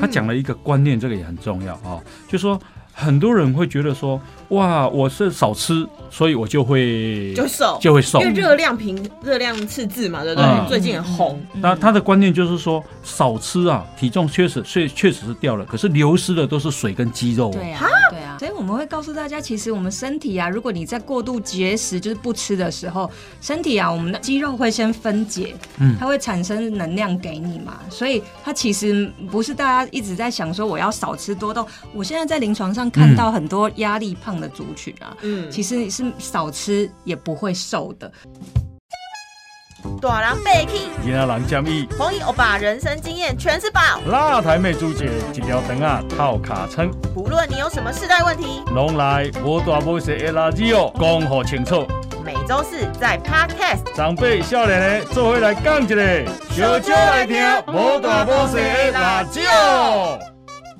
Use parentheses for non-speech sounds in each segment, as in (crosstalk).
他讲了一个观念，这个也很重要啊，就说很多人会觉得说，哇，我是少吃，所以我就会就瘦，就会瘦。因为。热量平热量赤字嘛，对不对？嗯。最近很红，那他的观念就是说，少吃啊，体重确实确确实是掉了，可是流失的都是水跟肌肉哦。对啊，我们会告诉大家，其实我们身体啊，如果你在过度节食，就是不吃的时候，身体啊，我们的肌肉会先分解，嗯它会产生能量给你嘛，所以它其实不是大家一直在想说我要少吃多动。我现在在临床上看到很多压力胖的族群啊，嗯，其实你是少吃也不会瘦的。大人被 k 其他人建议，红衣欧巴人生经验全是宝，辣台妹主姐一条肠啊套卡称，不论你有什么世代问题，拢来无大无小的垃圾哦，讲好清楚。每周四在 Podcast。长辈少年的做伙来讲一个，小酒来听无大无小的辣椒。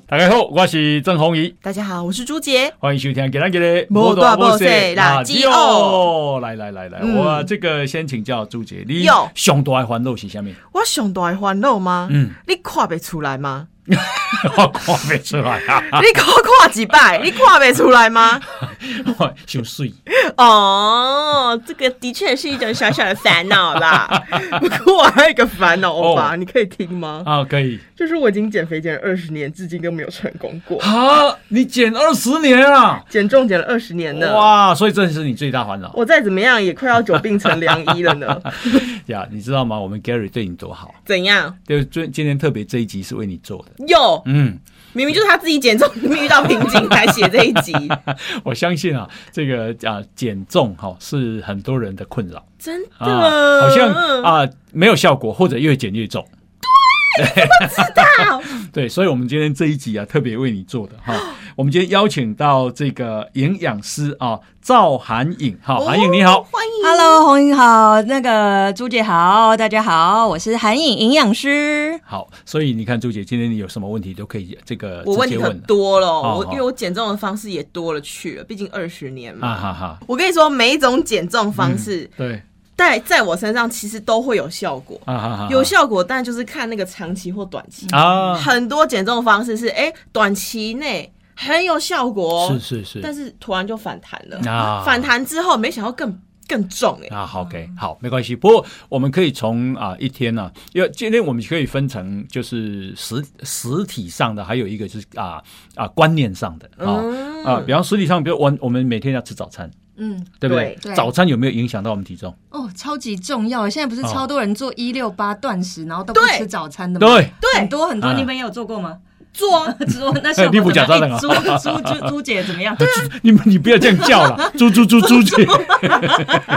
大家好，我是郑鸿仪，大家好，我是朱杰。欢迎收听今天的莫大莫小的辣椒哦。来来来来，嗯我这个先请教朱杰，你有上大的烦恼是啥物？我上大的烦恼吗？嗯，你看不出来吗？(laughs) 我看不出来啊，你看看几摆，你看不出来吗？(laughs) 我想水。哦，这个的确是一种小小的烦恼啦。不 (laughs) 过我还有一个烦恼，欧巴，哦你可以听吗？啊，可以。就是我已经减肥减了二十年，至今都没有成功过。啊，你减二十年啊！减重减了二十年呢，哇，所以这是你最大烦恼我再怎么样也快要久病成良医了呢。呀！你知道吗？我们 Gary 对你多好，怎样？就今今天特别这一集是为你做的。有嗯，明明就是他自己减重遇到瓶颈才写这一集，(laughs) 我相信啊，这个啊减重哈、是很多人的困扰。真啊，的，好像啊没有效果，或者越减越重。(laughs) 大对，所以我们今天这一集啊，特别为你做的哈。(gasps) 我们今天邀请到这个营养师啊，赵涵颖。哈，涵颖你好。欢迎 Hello，红英好，那个朱姐好，大家好，我是涵颖营养师。好，所以你看朱姐，今天你有什么问题都可以这个我问题很多了，哦我因为我减重的方式也多了去了，毕竟二十年嘛。啊哈哈。我跟你说，每一种减重方式，对在在我身上其实都会有效果。有效果，但就是看那个长期或短期。啊，很多减重方式是，哎、短期内很有效果、哦，是是是。但是突然就反弹了。啊 (laughs) 反弹之后，没想到更更重哎、啊，好，OK，好，没关系。不过我们可以从啊一天呢、因为今天我们可以分成就是实实体上的，还有一个就是啊啊观念上的啊、嗯啊，比方实体上，比如我我们每天要吃早餐，嗯，对不对？对早餐有没有影响到我们体重？哦，超级重要！现在不是哦超多人做一六八断食，然后都不吃早餐的吗？对，对很多很多，啊你们也有做过吗？做啊，(laughs) 做那效果你不假的哎朱朱朱朱姐怎么样？对你们你不要这样叫了，(laughs) 猪猪猪猪姐。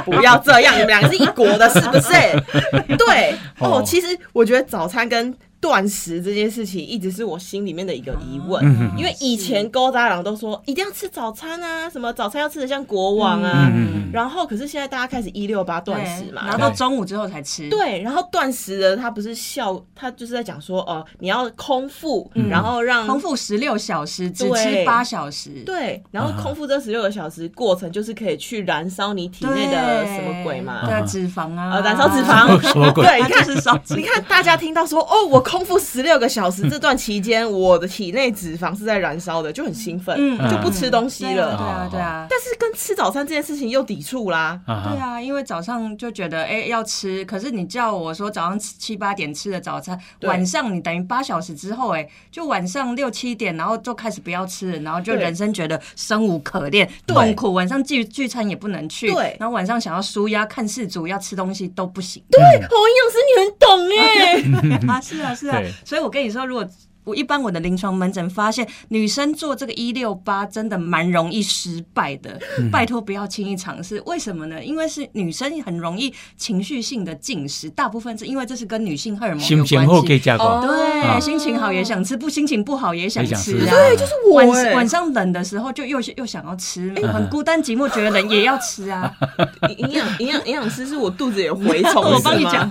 不要这样，你们两个是一国的，是不是？(laughs) 对哦哦，其实我觉得早餐跟断食这件事情一直是我心里面的一个疑问，因为以前勾搭郎都说一定要吃早餐啊，什么早餐要吃的像国王啊，然后可是现在大家开始一六八断食嘛，然后到中午之后才吃。对，然后断食的他不是笑，他就是在讲说，哦、你要空腹，然后让空腹十六小时，只对。吃八小时。对，然后啊空腹这十六个小时过程就是可以去燃烧你体内的什么鬼嘛？对啊，脂肪啊，呃，燃烧脂肪，什么鬼？(laughs) 对，你看 (laughs) 它就是烧脂肪。你看大家听到说，哦，我空腹十六个小时，这段期间我的体内脂肪是在燃烧的，就很兴奋，嗯。就不吃东西了。对啊，对啊。但是跟吃早餐这件事情又抵触啦。啊，对啊，因为早上就觉得哎、要吃，可是你叫我说早上七七八点吃的早餐，晚上你等于八小时之后哎、就晚上六七点，然后就开始不要吃了，然后就人生觉得生无可恋，痛苦，晚上聚聚餐也不能去，对。然后晚上想要舒压看世足要吃东西都不行，对，侯营养师你很懂哎。(laughs) 啊，是啊，是啊，所以我跟你说，如果我一般我的临床门诊发现，女生做这个一六八真的蛮容易失败的，嗯拜托不要轻易尝试。为什么呢？因为是女生很容易情绪性的进食，大部分是因为这是跟女性荷尔蒙有心情后关系。可以加过。哦对，啊心情好也想吃，不心情不好也想吃啊。吃对就是我晚哎晚上冷的时候就又又想要吃，很孤单寂寞，觉得冷也要吃啊。(laughs) 营养营养营养师是我肚子有蛔虫，(laughs) 我帮你讲，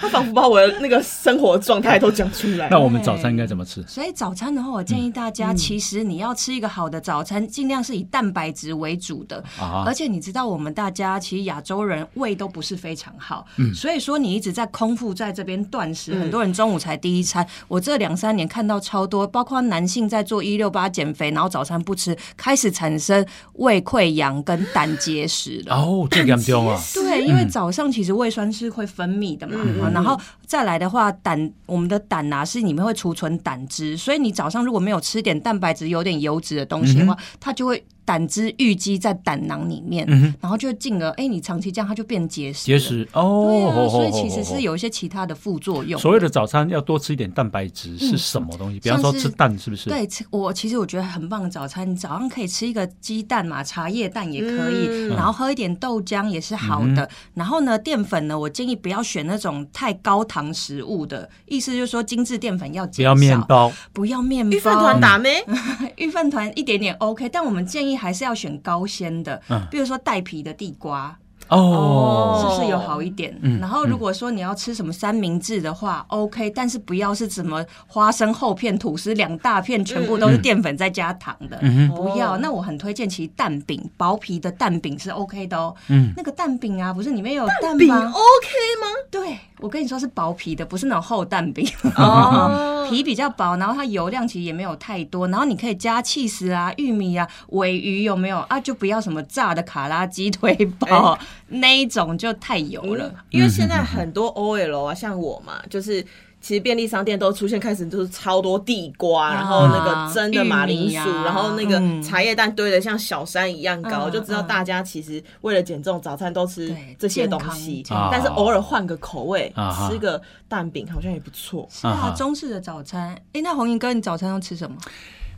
他仿佛把我的那个生活状态都讲出来。那我们早餐应该怎么吃？所以早餐的话，我建议大家，其实你要吃一个好的早餐，尽量是以蛋白质为主的。啊而且你知道，我们大家其实亚洲人胃都不是非常好，嗯所以说你一直在空腹在这边断食，很多人中午才第一餐。我这两三年看到超多，包括男性在做一六八减肥，然后早餐不吃，开始产生胃溃疡跟胆结石了。哦，这个严重啊！(laughs) 对，因为早上其实胃酸是会分泌的嘛，啊然后再来的话，胆我们的胆啊是里面会储存胆汁，所以你早上如果没有吃点蛋白质、有点油脂的东西的话，它就会胆汁淤积在胆囊里面，然后就进而哎，你长期这样它就变结石。结。石哦，对啊，吼所以其实是有一些其他的副作用。所谓的早餐要多吃一点蛋白质是什么东西？比方说吃蛋，是不是？对，吃我其实我觉得很棒的早餐，你早上可以吃一个鸡蛋嘛，茶叶蛋也可以，嗯然后喝一点豆浆也是好的。然后呢，淀粉呢，我建议不要选那种太高糖食物的，意思就是说精致淀粉要减不要面少，包，不要面包，预饭团打咩？(laughs) 预饭团一点点 OK，但我们建议还是要选高纤的，嗯比如说带皮的地瓜。哦，是不是有好一点？嗯然后如果说你要吃什么三明治的话、o k 但是不要是什么花生厚片、吐司两大片，全部都是淀粉再加糖的，嗯不要。哦那我很推荐，其实蛋饼薄皮的蛋饼是 OK 的哦。嗯那个蛋饼啊，不是里面有蛋饼吗？OK 吗？对，我跟你说是薄皮的，不是那种厚蛋饼。哦，(laughs) 皮比较薄，然后它油量其实也没有太多，然后你可以加气丝啊、玉米啊、尾鱼有没有啊？就不要什么炸的卡拉鸡腿堡、那一种就太油了。嗯因为现在很多 OL 啊，像我嘛，就是。其实便利商店都出现开始就是超多地瓜，然后那个蒸的马铃薯，啊然后那个嗯茶叶蛋堆的像小山一样高，嗯就知道大家其实为了减重，早餐都吃对这些东西，但是偶尔换个口味啊，吃个蛋饼好像也不错。是啊，啊中式的早餐。哎，那红英哥，你早餐都吃什么？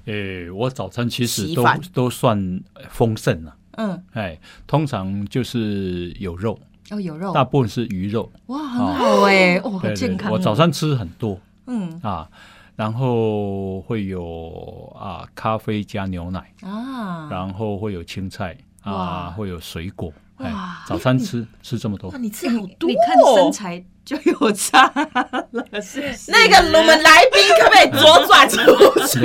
诶，我早餐其实都都算丰盛了，嗯，哎，通常就是有肉，哦，有肉，大部分是鱼肉，哇，很好哎，哦，好对对，健康哦。我早餐吃很多嗯。啊，然后会有啊咖啡加牛奶，啊，然后会有青菜啊，会有水果，哎哇，早餐吃吃这么多哇，，你吃好多、哦！你看身材就有差了？(laughs) 那个我们来宾可不可以左转出去？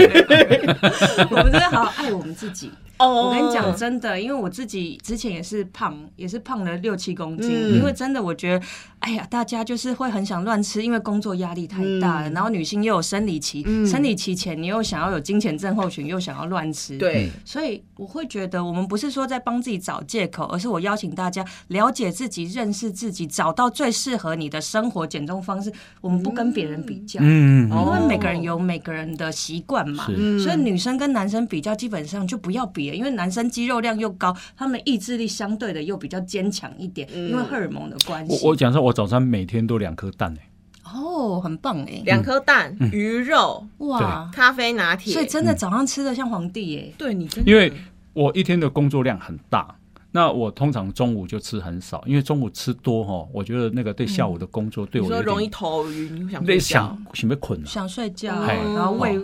(laughs) 我们真的好好爱我们自己。哦我跟你讲真的，因为我自己之前也是胖，也是胖了六七公斤。嗯因为真的，我觉得，哎呀，大家就是会很想乱吃，因为工作压力太大了。嗯然后女性又有生理期，嗯生理期前你又想要有金钱症候群，又想要乱吃。。对，所以我会觉得，我们不是说在帮自己找借口，而是我邀请大家了解自己、认识自己，找到最适合你的生活减重方式。我们不跟别人比较，嗯，哦因为每个人有每个人的习惯嘛。所以女生跟男生比较，基本上就不要比了，因为男生肌肉量又高，他们意志力相对的又比较坚强一点，因为荷尔蒙的关系。我我讲说，我早餐每天都两颗蛋诶，哦，很棒哎，两颗蛋、嗯鱼肉、哇！咖啡拿铁，所以真的早上吃的像皇帝耶。对你真的因为我一天的工作量很大。那我通常中午就吃很少，因为中午吃多哈，我觉得那个对下午的工作对我有你说容易头晕，你想类睡想想被困了。想睡觉，哦然后胃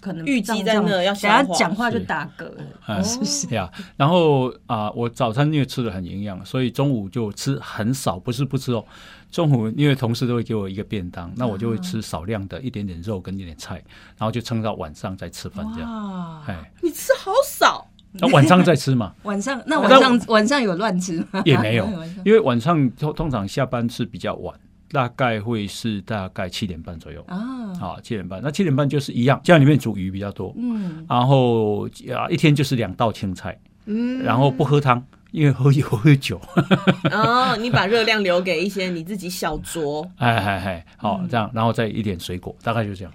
可能淤积在那要等下讲话就打嗝。哎是？呀，然后啊、我早餐因为吃的很营养，所以中午就吃很少，不是不吃哦。中午因为同事都会给我一个便当，那我就会吃少量的一点点肉跟一点菜，然后就撑到晚上再吃饭这样。哇！哎，你吃好少，那晚上再吃嘛，(laughs) 晚上那那晚上晚上有乱吃吗？也没有，(laughs) 因为晚上通通常下班是比较晚，大概会是大概七点半左右。啊，好，七点半，那七点半就是一样，家里面煮鱼比较多，嗯，然后啊一天就是两道青菜，嗯，然后不喝汤，因为喝酒喝酒，哦，(laughs) 你把热量留给一些你自己小酌，哎哎哎，好这样，然后再一点水果，大概就这样。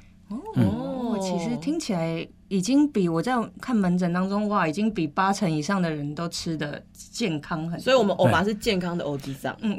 哦，其实听起来已经比我在看门诊当中哇，已经比八成以上的人都吃的健康很多。所以我们欧巴是健康的欧吉桑，嗯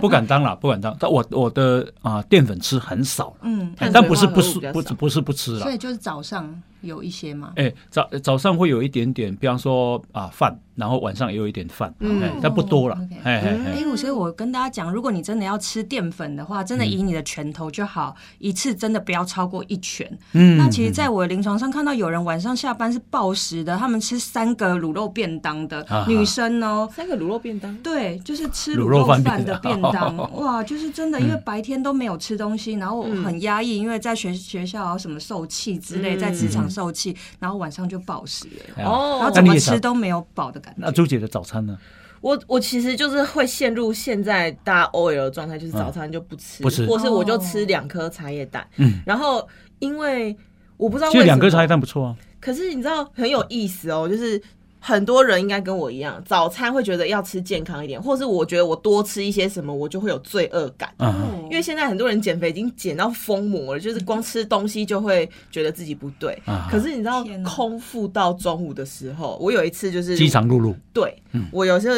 不敢当了，不敢当。但我我的啊淀粉吃很少，嗯，但不是不是不是不是不吃了。所以就是早上有一些嘛。哎，早早上会有一点点，比方说啊饭，然后晚上也有一点饭，嗯哎，但不多了哦，OK。哎哎哎，哎，我所以，我跟大家讲，如果你真的要吃淀粉的话，真的以你的拳头就好，一次真的不要超过一拳。嗯那其实，在我的临床上看到有人晚上下班是暴食的，他们吃三个卤肉便当的啊女生哦。三个卤肉便当，对，就是吃卤卤肉肉饭的便当。当，(laughs) 哇，就是真的，因为白天都没有吃东西，然后嗯很压抑，因为在学学校啊什么受气之类，嗯。在职场受气，然后晚上就暴食了，哦。然后怎么吃都没有饱的感觉。那朱姐的早餐呢？我我其实就是会陷入现在大家 OL 的状态，就是早餐就不吃，不吃。或是我就哦。吃两颗茶叶蛋。嗯，然后因为我不知道其为什么，实两个茶叶蛋不错啊。可是你知道很有意思哦，就是很多人应该跟我一样，早餐会觉得要吃健康一点，或是我觉得我多吃一些什么，我就会有罪恶感。嗯，因为现在很多人减肥已经减到疯魔了，就是光吃东西就会觉得自己不对。啊可是你知道空腹到中午的时候，我有一次就是饥肠辘辘。对，嗯我有时候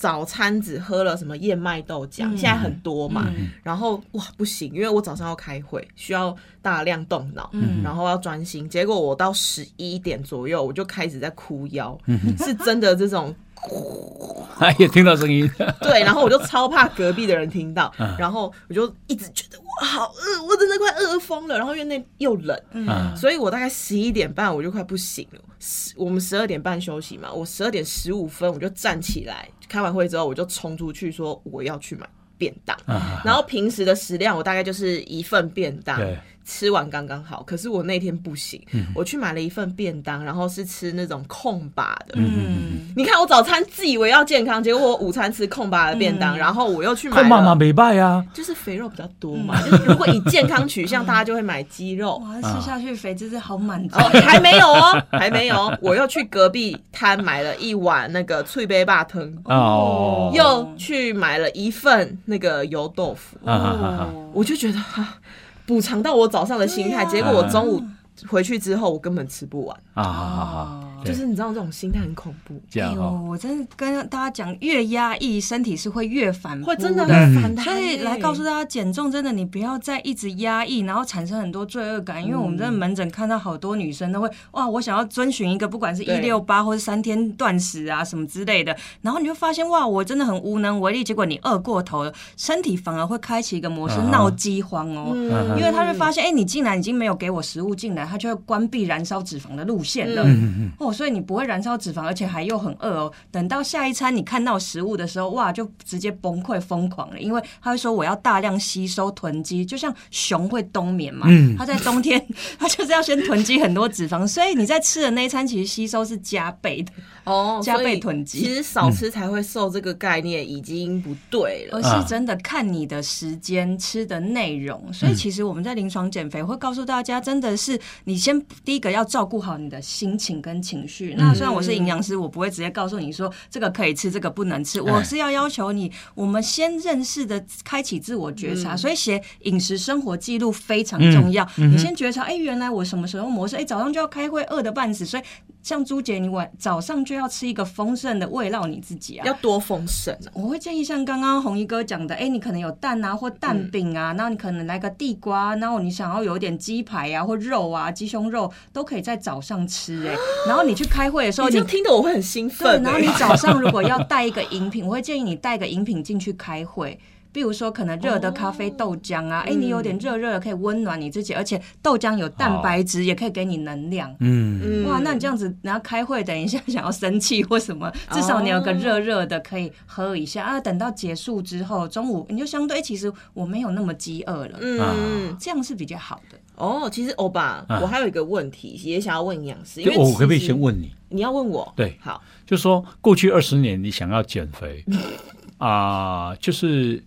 早餐只喝了什么燕麦豆浆，嗯。现在很多嘛，嗯。然后哇不行，因为我早上要开会，需要大量动脑，嗯。然后要专心，结果我到十一点左右我就开始在哭腰，嗯。是真的这种 (laughs) 哎呀，听到声音，(laughs) 对，然后我就超怕隔壁的人听到，嗯。然后我就一直觉得我好饿，我真的快饿疯了，然后因为那又冷，嗯。所以我大概十一点半我就快不行了。十我们十二点半休息嘛，我十二点十五分我就站起来，开完会之后我就冲出去说我要去买便当。啊然后平时的食量我大概就是一份便当。对，吃完刚刚好。可是我那天不行，我去买了一份便当，然后是吃那种空把的。嗯，你看我早餐自以为要健康，结果我午餐吃空把的便当，嗯然后我又去买看妈妈了。没败啊。就是肥肉比较多嘛，(laughs) 就是如果以健康取向，大家就会买鸡肉。哇，吃下去肥就是，好满足哦，。还没有哦，还没有。我又去隔壁摊买了一碗那个脆杯霸汤，哦，又去买了一份那个油豆腐，啊啊啊啊我就觉得哈，补偿到我早上的心态。结果我中午回去之后，我根本吃不完，啊就是你知道这种心态很恐怖，这样哎呦，哈，我真的跟大家讲，越压抑，身体是会越反会真的反弹所以欸。来告诉大家，减重真的你不要再一直压抑，然后产生很多罪恶感。因为我们在门诊看到好多女生都会哇，我想要遵循一个不管是一对六八或是三天断食啊什么之类的，然后你就发现哇，我真的很无能为力。结果你饿过头了，身体反而会开启一个模式，啊闹饥荒哦。嗯因为他会发现，哎、你竟然已经没有给我食物进来，他就会关闭燃烧脂肪的路线了。嗯嗯哦，所以你不会燃烧脂肪，而且还又很饿哦。等到下一餐你看到食物的时候，哇，就直接崩溃疯狂了，因为他会说我要大量吸收囤积，就像熊会冬眠嘛，嗯它在冬天它就是要先囤积很多脂肪，所以你在吃的那一餐其实吸收是加倍的，哦，(laughs) 加倍囤积其实少吃才会瘦这个概念已经不对了而。是真的看你的时间、吃的内容。所以其实我们在临床减肥会告诉大家，真的是你先第一个要照顾好你的心情跟情绪。那虽然我是营养师，我不会直接告诉你说这个可以吃，这个不能吃，我是要要求你，我们先认识的开启自我觉察。所以写饮食生活记录非常重要。你先觉察，哎，原来我什么时候模式？哎，早上就要开会，饿得半死，所以像朱姐，你晚早上就要吃一个丰盛的慰劳你自己啊。要多丰盛啊！我会建议像刚刚红衣哥讲的，哎、你可能有蛋啊或蛋饼啊，然后你可能来个地瓜，然后你想要有一点鸡排啊或肉啊，鸡胸肉都可以在早上吃、哎，然后你去开会的时候，你你听得我会很兴，奋欸。然后你早上如果要带一个饮品，我会建议你带个饮品进去开会。比如说，可能热的咖啡、豆浆啊，哎、你有点热热的，可以温暖你自己，而且豆浆有蛋白质，也可以给你能量。嗯，嗯哇，那你这样子，然后开会，等一下想要生气或什么，至少你有个热热的可以喝一下、(laughs) 啊。等到结束之后，中午你就相对，哎其实我没有那么饥饿了，嗯，这样是比较好的。哦，其实欧巴，啊我还有一个问题，也想要问营养师，因为我可不可以先？问你？你要问我？对好，就说过去二十年你想要减肥 (laughs) 啊、就是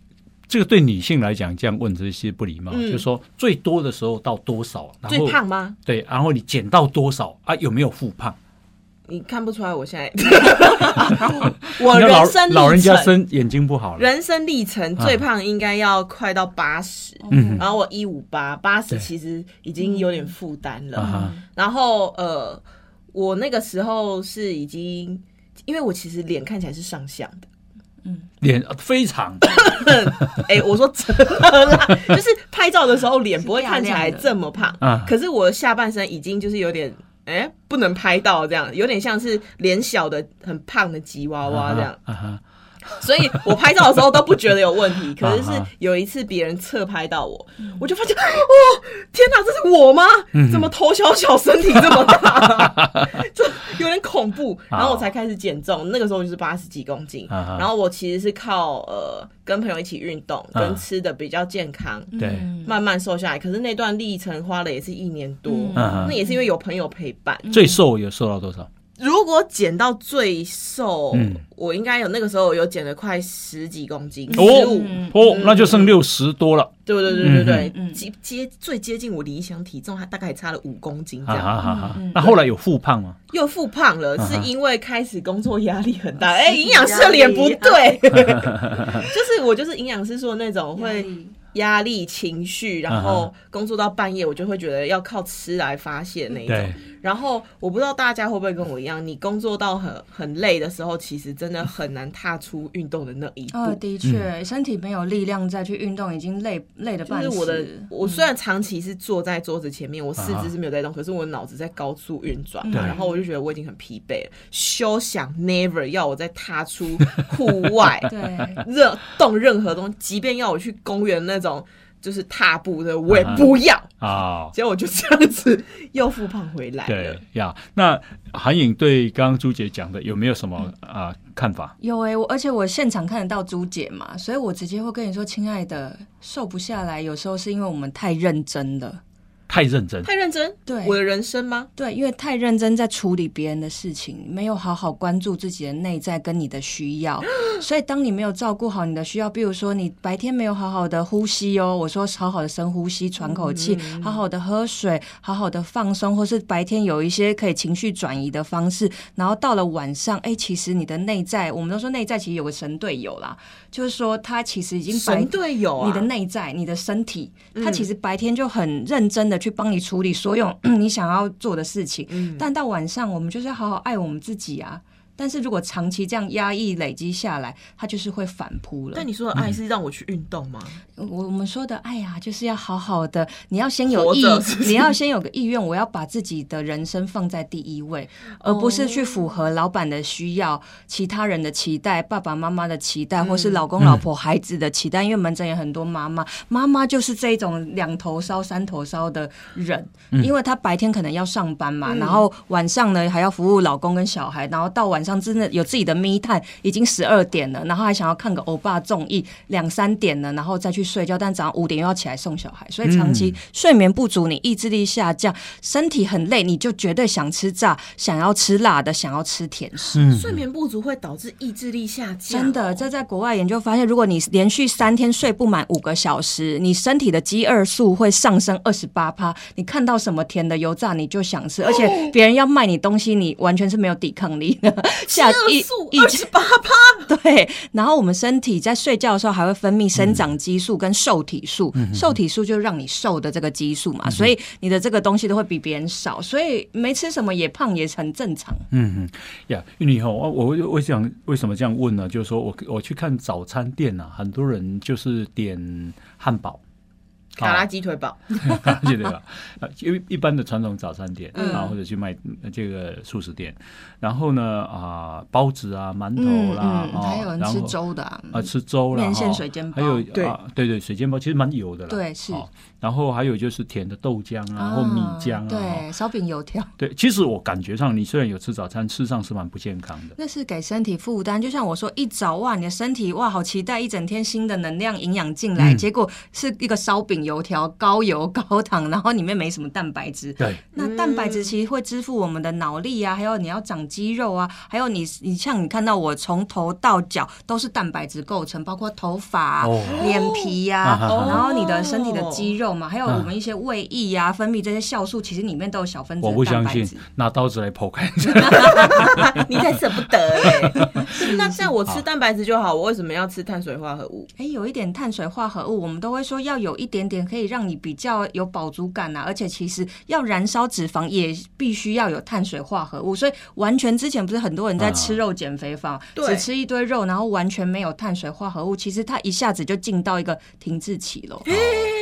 这个对女性来讲，这样问这些不礼貌。嗯就说最多的时候到多少，然后最胖吗？对，然后你减到多少啊？有没有复胖？你看不出来我现在，(laughs) 我人生老老人家生眼睛不好了，人生历程最胖应该要快到八十、嗯然后我一五八，八十其实已经有点负担了。然后呃，我那个时候是已经，因为我其实脸看起来是上相的。脸非常 (coughs) 哎、我说真的啦，就是拍照的时候脸不会看起来这么胖，啊可是我下半身已经就是有点。哎、不能拍到这样，有点像是脸小的很胖的吉娃娃这样。啊哈。所以我拍照的时候都不觉得有问题。可是是有一次别人侧拍到我，我就发现，(laughs) 哦，天哪，这是我吗？嗯怎么头小小，身体这么大，(laughs) (laughs) 就有点恐怖。啊然后我才开始减重，那个时候就是八十几公斤。然后我其实是靠呃跟朋友一起运动，啊跟吃的比较健康。对嗯慢慢瘦下来，可是那段历程花了也是一年多，那也是因为有朋友陪伴。最瘦有瘦到多少？如果减到最瘦，嗯。我应该有那个时候有减了快十几公斤，十哦五、哦，那就剩六十多了。对对对对对，接接最接近我理想体重，还大概还差了五公斤这哈样，哈！那后来有复胖吗？又复胖了，是因为开始工作压力很大。哎、营养师的脸不对，(laughs) (laughs) 就是我就是营养师说的那种会压力、情绪，然啊后工作到半夜，我就会觉得要靠吃来发泄那一种。对。然后我不知道大家会不会跟我一样，你工作到很很累的时候，其实真的很难踏出运动的那一步。呃，的确，身体没有力量再去运动，已经累累的就半死。是我的，我虽然长期是坐在桌子前面，我四啊肢是没有在动，可是我脑子在高速运转嘛，对然后我就觉得我已经很疲惫了，休想 never 要我再踏出户外，(laughs) 对，任动任何东西，即便要我去公园那种就是踏步的，我也啊不要。啊，结果我就这样子又复胖回来对了。呀。那韩颖对刚刚朱姐讲的有没有什么啊看法？有哎、我而且我现场看得到朱姐嘛，所以我直接会跟你说，亲爱的，瘦不下来，有时候是因为我们太认真了。太认真，太认真，对。我的人生吗？对，因为太认真在处理别人的事情，没有好好关注自己的内在跟你的需要，(gasps) 所以当你没有照顾好你的需要，比如说你白天没有好好的呼吸哦，我说好好的深呼吸，喘口气，好好的喝水，好好的放松，或是白天有一些可以情绪转移的方式，然后到了晚上，哎，其实你的内在，我们都说内在其实有个神队友啦，就是说他其实已经白神队友啊！你的内在、你的身体，他其实白天就很认真的去帮你处理所有你想要做的事情，嗯但到晚上我们就是要好好爱我们自己啊。但是如果长期这样压抑累积下来，它就是会反扑了但。你说的爱是让我去运动吗？我我们说的爱呀、就是要好好的，你要先有意你要先有个意愿，我要把自己的人生放在第一位，而不是去符合老板的需要、其他人的期待、爸爸妈妈的期待，或是老公老婆、孩子的期待。因为门诊有很多妈妈，妈妈就是这种两头烧、三头烧的人，因为她白天可能要上班嘛，嗯然后晚上呢还要服务老公跟小孩，然后到晚上真的有自己的 me time，已经十二点了，然后还想要看个欧巴综艺，两三点了，然后再去睡觉，但早上五点又要起来送小孩，所以长期睡眠不足，你意志力下降，身体很累，你就绝对想吃炸，想要吃辣的，想要吃甜食。嗯睡眠不足会导致意志力下降，真的，这在国外研究发现，如果你连续三天睡不满五个小时，你身体的饥饿素会上升二十八趴。你看到什么甜的油炸，你就想吃，而且别人要卖你东西，你完全是没有抵抗力的。(laughs) 下一激素一二十八趴，(laughs) 对，然后我们身体在睡觉的时候还会分泌生长激素跟瘦体素，瘦体素就是让你瘦的这个激素嘛，所以你的这个东西都会比别人少，所以没吃什么也胖也很正常。嗯嗯呀，玉女以后我我我想为什么这样问呢？就是说我我去看早餐店啊，很多人就是点汉堡。卡拉鸡腿堡，鸡腿堡？(laughs) 啊，因为一般的传统早餐店嗯。啊，或者去卖呃这个素食店，然后呢啊，包子啊、馒头啦，还有人吃粥的、啊，啊，吃粥啦，面线哦。水煎包。还有对。啊，对对，水煎包其实蛮油的啦，对是。哦然后还有就是甜的豆浆啊，或米浆啊，哦对，烧饼油条。(laughs) 对，其实我感觉上，你虽然有吃早餐，吃上是蛮不健康的。那是给身体负担，就像我说，一早哇，你的身体哇，好期待一整天新的能量营养进来，嗯结果是一个烧饼油条，高油高糖，然后里面没什么蛋白质。对，那蛋白质其实会支付我们的脑力啊，还有你要长肌肉啊，还有你你像你看到我从头到脚都是蛋白质构成，包括头发啊、哦脸皮呀、然后你的身体的肌肉嘛，还有我们一些胃液呀、分泌这些酵素，其实里面都有小分子我不相信蛋白质。，拿刀子来剖开。(laughs) 你才舍不得 (laughs) 嘞。那像我吃蛋白质就好，我为什么要吃碳水化合物？哎，有一点碳水化合物，我们都会说要有一点点可以让你比较有饱足感啊，而且其实要燃烧脂肪也必须要有碳水化合物，所以完全之前不是很多人在吃肉减肥法，对只吃一堆肉，然后完全没有碳水化合物，其实它一下子就进到一个停滞期了。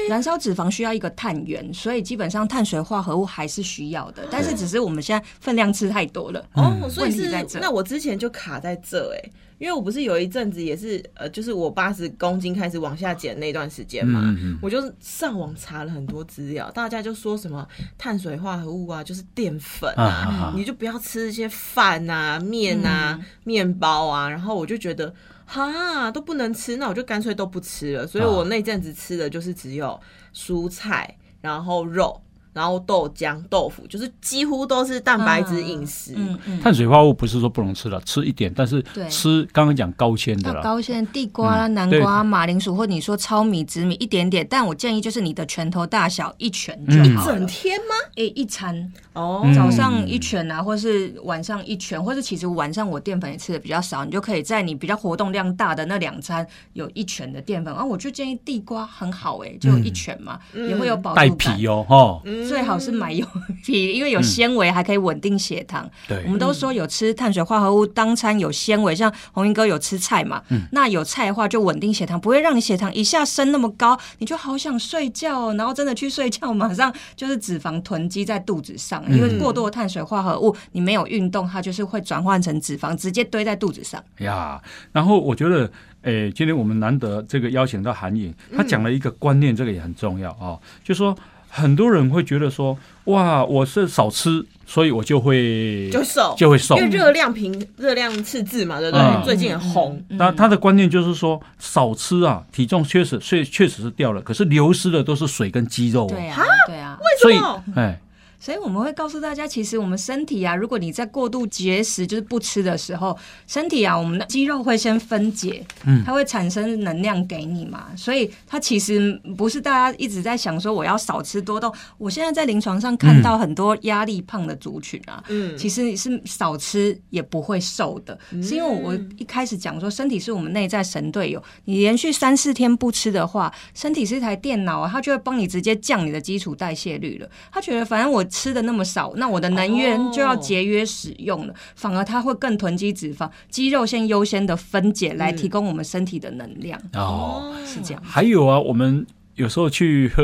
燃烧脂肪需要一个碳源，所以基本上碳水化合物还是需要的，但是只是我们现在分量吃太多了。哦，所以是在这那我之前就卡在这哎、因为我不是有一阵子也是呃，就是我八十公斤开始往下减那段时间嘛，嗯嗯我就上网查了很多资料，大家就说什么碳水化合物啊，就是淀粉啊，啊啊啊你就不要吃一些饭啊、面啊、面包啊，然后我就觉得。哈，都不能吃，那我就干脆都不吃了。所以我那阵子吃的就是只有蔬菜，然后肉，然后豆浆、豆腐，就是几乎都是蛋白质饮食。嗯嗯，碳水化合物不是说不能吃了，吃一点，但是对吃刚刚讲高纤的高纤地瓜南瓜、马铃薯，或你说糙米、紫米一点点，但我建议就是你的拳头大小一拳就嗯好了。整天吗？诶、一餐哦，嗯早上一拳啊，或是晚上一拳，或是其实晚上我淀粉也吃的比较少，你就可以在你比较活动量大的那两餐有一拳的淀粉。啊，我就建议地瓜很好诶、就一拳嘛，也会有饱带足感。皮哦，哈，最好是买有皮，因为有纤维，还可以稳定血糖。对。我们都说有吃碳水化合物当餐有纤维，像红英哥有吃菜嘛，那有菜的话就稳定血糖，不会让你血糖一下升那么高，你就好想睡觉哦，然后真的去睡觉，马上就是脂肪囤积在肚子上，因为过多的碳水化合物，你没有运动，它就是会转换成脂肪，直接堆在肚子上。呀，然后我觉得，诶，今天我们难得这个邀请到韩颖，他讲了一个观念，这个也很重要啊、就说很多人会觉得说，哇，我是少吃，所以我就会就瘦，就会瘦因为。热量平热量赤字嘛，对不对？嗯最近很红，那他的观念就是说，少吃啊，体重确实确确实是掉了，可是流失的都是水跟肌肉、哦。对啊，对啊。所以为什么？哎，所以我们会告诉大家，其实我们身体啊，如果你在过度节食，就是不吃的时候，身体啊，我们的肌肉会先分解，嗯它会产生能量给你嘛。所以它其实不是大家一直在想说我要少吃多动。我现在在临床上看到很多压力胖的族群啊，嗯，其实你是少吃也不会瘦的，是因为我一开始讲说，身体是我们内在神队友。你连续三四天不吃的话，身体是一台电脑啊，它就会帮你直接降你的基础代谢率了。他觉得反正我吃的那么少，那我的能源就要节约使用了，反而它会更囤积脂肪，肌肉先优先的分解来提供我们身体的能量，哦，是这样。还有啊，我们有时候去喝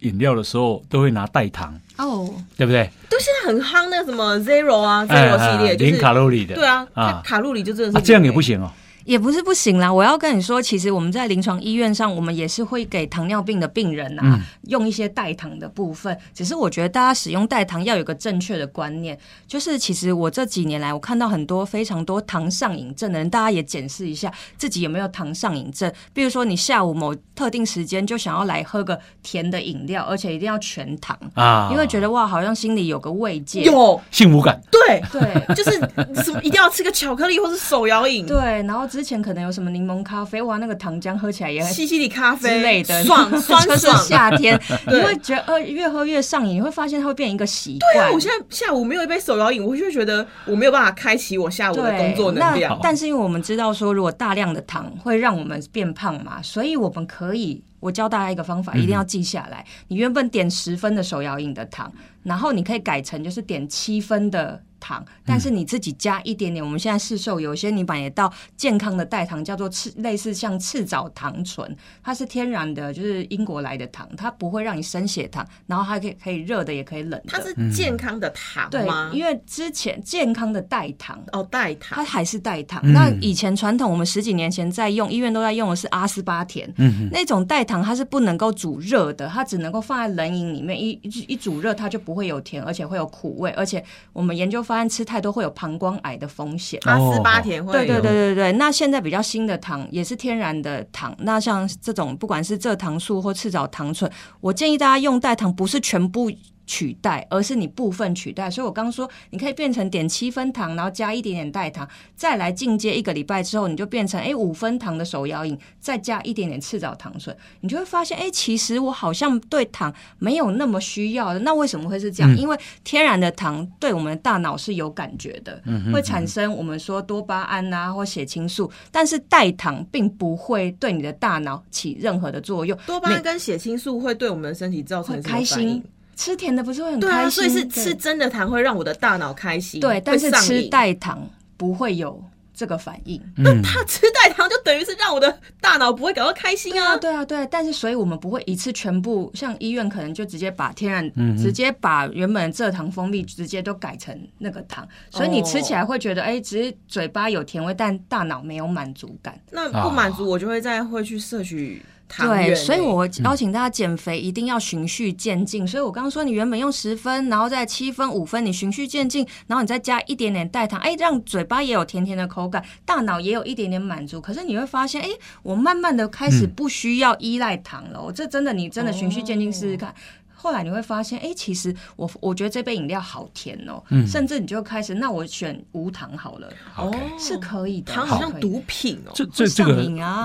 饮料的时候，都会拿代糖，哦，对不对？都现在很夯那个什么 Zero 啊哎，Zero 系列，哎零就是卡路里的，对啊，卡路里就真的是啊，这样也不行。行哦。也不是不行啦，我要跟你说，其实我们在临床医院上，我们也是会给糖尿病的病人啊，用一些代糖的部分。只是我觉得大家使用代糖要有个正确的观念，就是其实我这几年来，我看到很多非常多糖上瘾症的人，大家也检视一下自己有没有糖上瘾症。比如说，你下午某特定时间就想要来喝个甜的饮料，而且一定要全糖，啊，因为觉得哇，好像心里有个慰藉。有幸福感，对，对。就是 (laughs) 什么一定要吃个巧克力或是手摇饮，对，然后之前可能有什么柠檬咖啡，哇，那个糖浆喝起来也很西西里咖啡之类的，爽 (laughs) 酸就是爽。夏天，你对会觉得呃越喝越上瘾，你会发现它会变成一个习惯。对啊，我现在下午没有一杯手摇饮，我就会觉得我没有办法开启我下午的工作能量。但是因为我们知道说，如果大量的糖会让我们变胖嘛，所以我们可以，我教大家一个方法，一定要记下来。你原本点十分的手摇饮的糖，然后你可以改成就是点七分的。糖，但是你自己加一点点。我们现在市售有些你买得到健康的代糖，叫做赤类似像赤藻糖醇，它是天然的，就是英国来的糖，它不会让你升血糖，然后它可以可以热的，也可以冷的。它是健康的糖对吗，？因为之前健康的代糖。哦，代糖它还是代糖。嗯那以前传统我们十几年前在用，医院都在用的是阿斯巴甜，嗯那种代糖它是不能够煮热的，它只能够放在冷饮里面，一一一煮热它就不会有甜，而且会有苦味，而且我们研究发现吃太多会有膀胱癌的风险。阿斯巴甜会对对对对对，那现在比较新的糖也是天然的糖，那像这种不管是蔗糖素或赤藻糖醇，我建议大家用代糖不是全部。取代，而是你部分取代。所以我刚刚说，你可以变成点七分糖，然后加一点点代糖，再来进阶一个礼拜之后，你就变成诶五分糖的手摇饮，再加一点点赤藻糖醇，你就会发现，诶，其实我好像对糖没有那么需要的。那为什么会是这样？因为天然的糖对我们的大脑是有感觉的，会产生我们说多巴胺啊或血清素，但是代糖并不会对你的大脑起任何的作用。多巴胺跟血清素会对我们的身体造成开心应？，吃甜的不是会很对啊，开心？所以是吃真的糖会让我的大脑开心，对，但是吃会上瘾代糖不会有这个反应。嗯，他吃代糖就等于是让我的大脑不会感到开心啊。对啊，对啊，但是所以我们不会一次全部，像医院可能就直接把天然，嗯直接把原本蔗糖蜂蜜直接都改成那个糖，所以你吃起来会觉得，哎、只是嘴巴有甜味，但大脑没有满足感。那不满足，我就会再会去摄取对，欸。所以我邀请大家减肥一定要循序渐进。所以我刚刚说，你原本用十分，然后再七分、五分，你循序渐进，然后你再加一点点代糖，哎，让嘴巴也有甜甜的口感，大脑也有一点点满足。可是你会发现，哎，我慢慢的开始不需要依赖糖了。我、这真的，你真的循序渐进试试看。后来你会发现，哎、其实我我觉得这杯饮料好甜哦、甚至你就开始，那我选无糖好了，哦。是可以的，糖好像毒品哦、这这这个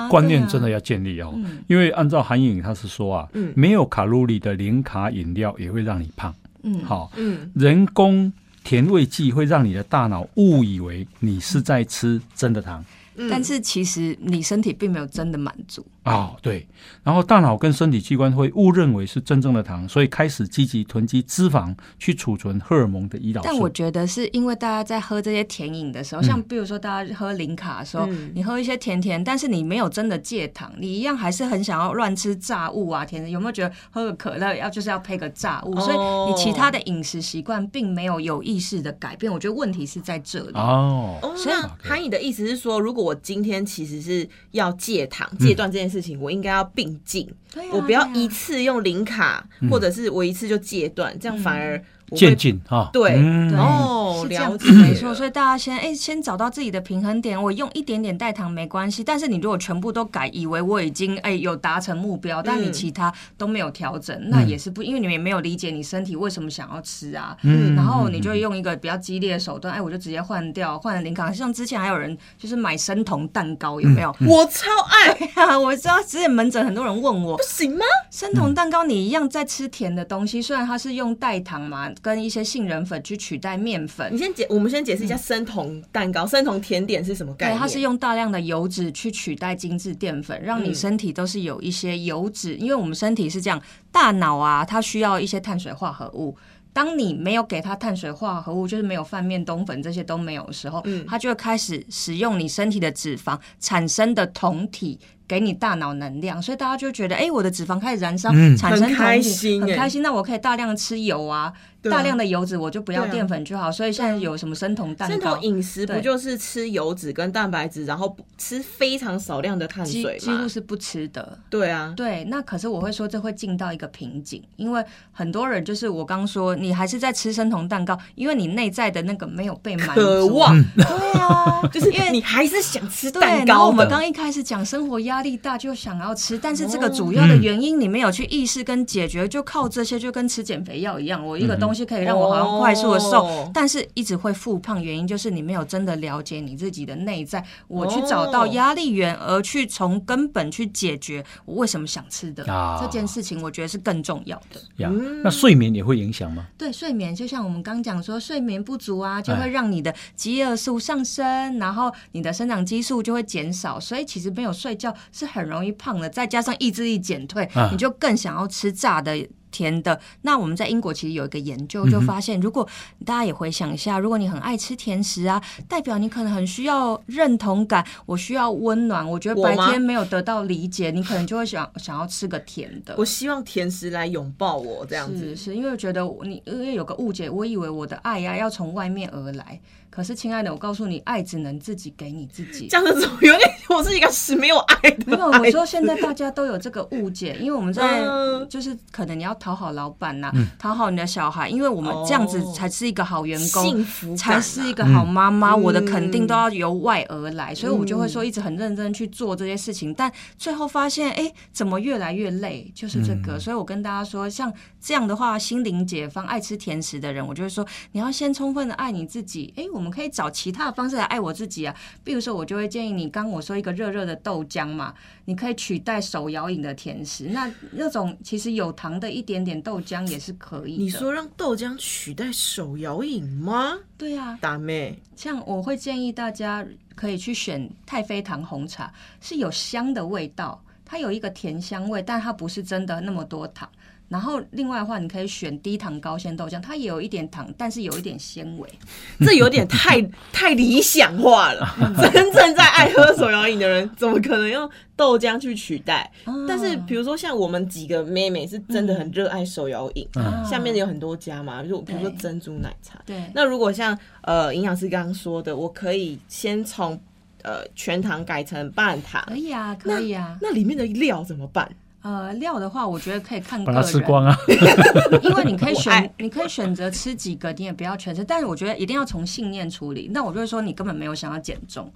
观念真的要建立哦，嗯。因为按照韩颖他是说啊，嗯。没有卡路里的零卡饮料也会让你胖。嗯，好，嗯，人工甜味剂会让你的大脑误以为你是在吃真的糖。嗯。但是其实你身体并没有真的满足。哦，对，然后大脑跟身体器官会误认为是真正的糖，所以开始积极囤积脂肪去储存荷尔蒙的胰岛素。但我觉得是因为大家在喝这些甜饮的时候，像比如说大家喝零卡的时候，嗯你喝一些甜甜，但是你没有真的戒糖，你一样还是很想要乱吃炸物啊，甜的。有没有觉得喝个可乐要就是要配个炸物？哦所以你其他的饮食习惯并没有有意识的改变。我觉得问题是在这里。哦，哦，所以那韩宇的意思是说，如果我今天其实是要戒糖、戒断这件事情，我应该要并进，啊我不要一次用零卡，或者是我一次就戒断，这样反而渐进啊，对哦，是这样了解子，没错。所以大家先哎、先找到自己的平衡点。我用一点点代糖没关系，但是你如果全部都改，以为我已经哎、有达成目标，但你嗯其他都没有调整，那也是不，因为你们也没有理解你身体为什么想要吃啊。嗯然后你就用一个比较激烈的手段，哎，我就直接换掉，换了零卡。像之前还有人就是买生酮蛋糕，有没有？我超爱，我知道之前门诊很多人问我不，行吗？生酮蛋糕你一样在吃甜的东西，虽然它是用代糖嘛，跟一些杏仁粉去取代面粉你，先解，我们先解释一下生酮蛋糕、生酮甜点是什么概对，念？它是用大量的油脂去取代精致淀粉，让你嗯身体都是有一些油脂，因为我们身体是这样，大脑啊，它需要一些碳水化合物。当你没有给它碳水化合物，就是没有饭面、冬粉这些都没有的时候，嗯它就会开始使用你身体的脂肪产生的酮体给你大脑能量，所以大家就觉得，哎、我的脂肪开始燃烧，嗯产生酮体，很开心哎很开心。那我可以大量地吃油啊大量的油脂，我就不要淀粉就好。所以现在有什么生酮蛋糕生糕酮，饮食不就是吃油脂跟蛋白质，然后不吃非常少量的碳几水吗？几乎是不吃的。对啊，对，那可是我会说这会进到一个瓶颈，因为很多人就是我刚说，你还是在吃生酮蛋糕，因为你内在的那个没有被满足。渴望对啊，(laughs) 就是因为你还是想吃，蛋糕然后我们。刚一开始讲生活压力大就想要吃，但是这个哦主要的原因你没有去意识跟解决，就靠这些就跟吃减肥药一样，我一个东西可以让我好像快速的瘦，哦但是一直会复胖，原因就是你没有真的了解你自己的内在，我去找到压力源，而去从根本去解决我为什么想吃的、啊这件事情，我觉得是更重要的。呀，嗯那睡眠也会影响吗？对睡眠，就像我们刚讲说，睡眠不足啊，就哎会让你的饥饿素上升，然后你的生长激素就会减少，所以其实没有睡觉是很容易胖的。再加上意志力减退，啊你就更想要吃炸的。甜的，那我们在英国其实有一个研究，嗯就发现，如果大家也回想一下，如果你很爱吃甜食啊，代表你可能很需要认同感，我需要温暖。我觉得白天没有得到理解，你可能就会想 (laughs) 想要吃个甜的。我希望甜食来拥抱我，这样子是。是，因为我觉得你因为有个误解，我以为我的爱呀、要从外面而来，可是亲爱的，我告诉你，爱只能自己给你自己。这样子有点，我是一个是没有爱的没有，爱我说现在大家都有这个误解，因为我们在嗯就是可能你要讨好老板呐、讨好你的小孩，因为我们这样子哦才是一个好员工，幸福啊才是一个好妈妈。嗯我的肯定都要由外而来，所以我就会说一直很认真去做这些事情，但最后发现，哎，怎么越来越累？就是这个，所以我跟大家说，像这样的话，心灵解放、爱吃甜食的人，我就会说，你要先充分的爱你自己。哎，我们可以找其他的方式来爱我自己啊，比如说，我就会建议你，刚我说一个热热的豆浆嘛，你可以取代手摇饮的甜食，那那种其实有糖的一点点豆浆也是可以的。你说让豆浆取代手摇饮吗？对啊，大妹，像我会建议大家可以去选太妃糖红茶，是有香的味道，它有一个甜香味，但它不是真的那么多糖。然后另外的话，你可以选低糖高纤豆浆，它也有一点糖，但是有一点纤维。(laughs) 这有点太 (laughs) 太理想化了。(laughs) 真正在爱喝手摇饮的人，怎么可能用豆浆去取代？但是比如说像我们几个妹妹是真的很热爱手摇饮，下面有很多家嘛，就比如说珍珠奶茶。对，那如果像呃营养师刚刚说的，我可以先从呃全糖改成半糖，可以啊，可以啊。那里面的料怎么办？呃，料的话，我觉得可以看把它吃光啊，(laughs) 因为你可以选，你可以选择吃几个，你也不要全吃。但是我觉得一定要从信念处理。那我就会说，你根本没有想要减重，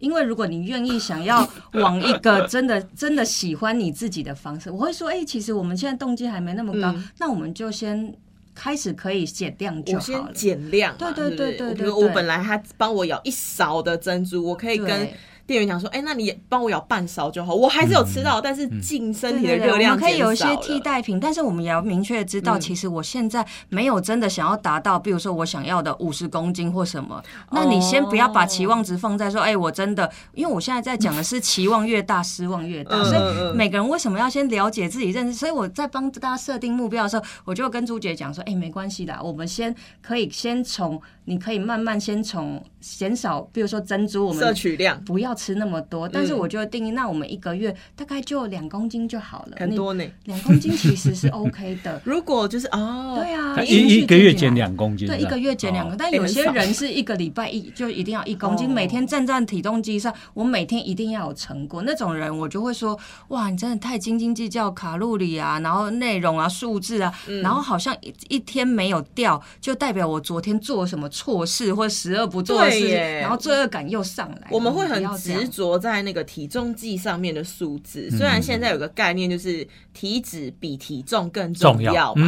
因为如果你愿意想要往一个真的 (laughs) 真的喜欢你自己的方式，我会说，哎，其实我们现在动机还没那么高，那我们就先开始可以减量就好了，减量。对对对对对，我本来他帮我舀一勺的珍珠，我可以跟。店员讲说：“哎，那你帮我舀半勺就好，我还是有吃到，但是进身体的热量我们可以有一些替代品，但是我们也要明确知道，其实我现在没有真的想要达到，比如说我想要的五十公斤或什么。那你先不要把期望值放在说，哎，我真的，因为我现在在讲的是期望越大，失望越大。所以每个人为什么要先了解自己认识？所以我在帮大家设定目标的时候，我就跟朱姐讲说：，哎，没关系的，我们先可以先从。”你可以慢慢先从减少，比如说珍珠，我们摄取量不要吃那么多。但是我就定义，那我们一个月大概就两公斤就好了。很多呢，两公斤其实是 OK 的。(laughs) 如果就是哦，对啊，一一个月减两公斤，对，一个月减两公斤。但有些人是一个礼拜一就一定要一公斤，每天站在体重机上，我每天一定要有成果。那种人我就会说，哇，你真的太斤斤计较卡路里啊，然后内容啊，数字啊，然后好像一一天没有掉，就代表我昨天做什么。错事或十恶不作的事，然后罪恶感又上来。我们会很执着在那个体重计上面的数字，虽然现在有个概念就是体脂比体重更重要嘛，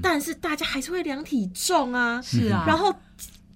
但是大家还是会量体重啊，是啊，然后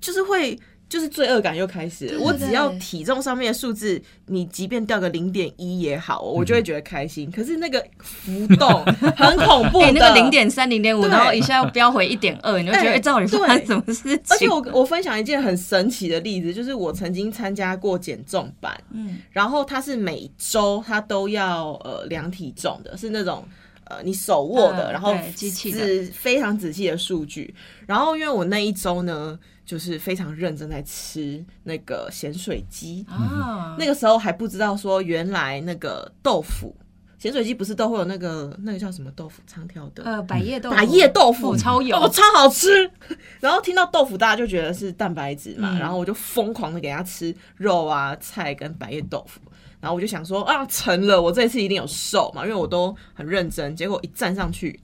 就是会。就是罪恶感又开始。我只要体重上面的数字，你即便掉个零点一也好，我就会觉得开心。可是那个浮动 (laughs) 很恐怖，那个零点三、零点五，然后一下又飙回一点二，你就觉得到底发生什么事情？而且我我分享一件很神奇的例子，就是我曾经参加过减重班，嗯，然后它是每周它都要呃量体重的，是那种呃你手握的，然后机器是非常仔细的数据。然后因为我那一周呢。就是非常认真在吃那个咸水鸡。啊，那个时候还不知道说原来那个豆腐咸水鸡不是都会有那个那个叫什么豆腐长条的？呃百叶豆腐。百叶豆腐。超油哦超好吃，(laughs) 然后听到豆腐大家就觉得是蛋白质嘛，然后我就疯狂的给他吃肉啊菜跟百叶豆腐，然后我就想说啊成了我这次一定有瘦嘛，因为我都很认真，结果一站上去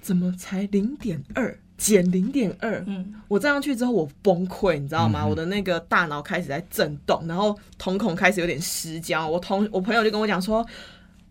怎么才零点二？减零点二，嗯，我站上去之后我崩溃，你知道吗？我的那个大脑开始在震动，然后瞳孔开始有点失焦。我同我朋友就跟我讲说，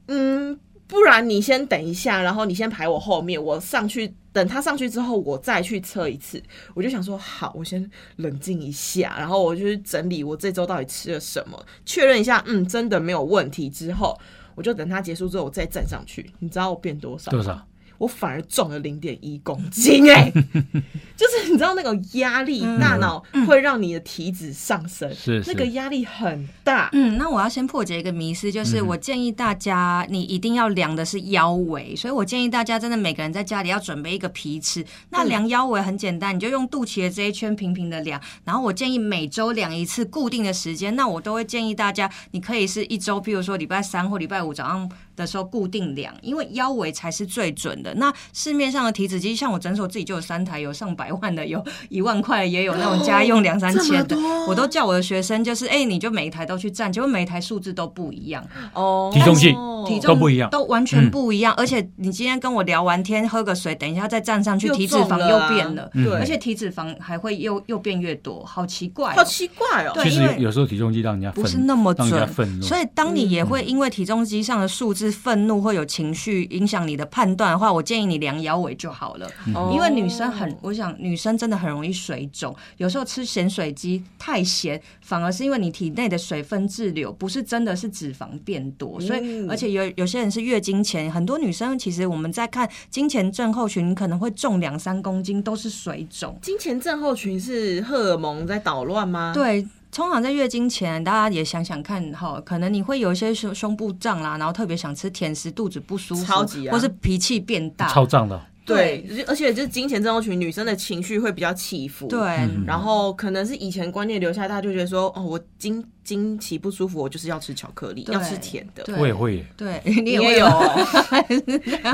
嗯，不然你先等一下，然后你先排我后面，我上去等他上去之后，我再去测一次。我就想说，好，我先冷静一下，然后我就去整理我这周到底吃了什么，确认一下，嗯，真的没有问题之后，我就等他结束之后我再站上去。你知道我变多少？多少？我反而重了零点一公斤哎，(laughs) 就是你知道那种压力，大脑会让你的体脂上升，是那个压力很大。嗯，那我要先破解一个迷思，就是我建议大家，你一定要量的是腰围，所以我建议大家真的每个人在家里要准备一个皮尺。那量腰围很简单，你就用肚脐的这一圈平平的量。然后我建议每周量一次，固定的时间。那我都会建议大家，你可以是一周，譬如说礼拜三或礼拜五早上。的时候固定量，因为腰围才是最准的。那市面上的体脂机，像我诊所自己就有三台，有上百万的，有 (laughs) 一万块，也有那种家用两三千的。我都叫我的学生，就是哎，你就每一台都去站，结果每一台数字都不一样。哦，体重计体重都不一样，都完全不一样。而且你今天跟我聊完天，喝个水，等一下再站上去，体脂肪又变了，对，而且体脂肪还会又又变越多，好奇怪，好奇怪哦。对，因为有时候体重机让人家不是那么准，所以当你也会因为体重机上的数字。是愤怒或有情绪影响你的判断的话，我建议你量腰围就好了。因为女生很，我想女生真的很容易水肿。有时候吃咸水鸡太咸，反而是因为你体内的水分滞留，不是真的是脂肪变多。所以，而且有有些人是月经前，很多女生其实我们在看经前症候群，可能会重两三公斤，都是水肿。经前症候群是荷尔蒙在捣乱吗？对。通常在月经前，大家也想想看哈，可能你会有一些胸胸部胀啦，然后特别想吃甜食，肚子不舒服，超级啊或是脾气变大，超胀的，对，而且就是金钱症候群，女生的情绪会比较起伏。对，然后可能是以前观念留下来，大家就觉得说，哦，我经经期不舒服，我就是要吃巧克力，要吃甜的。对我也会耶。对，(laughs) 你也会你也有，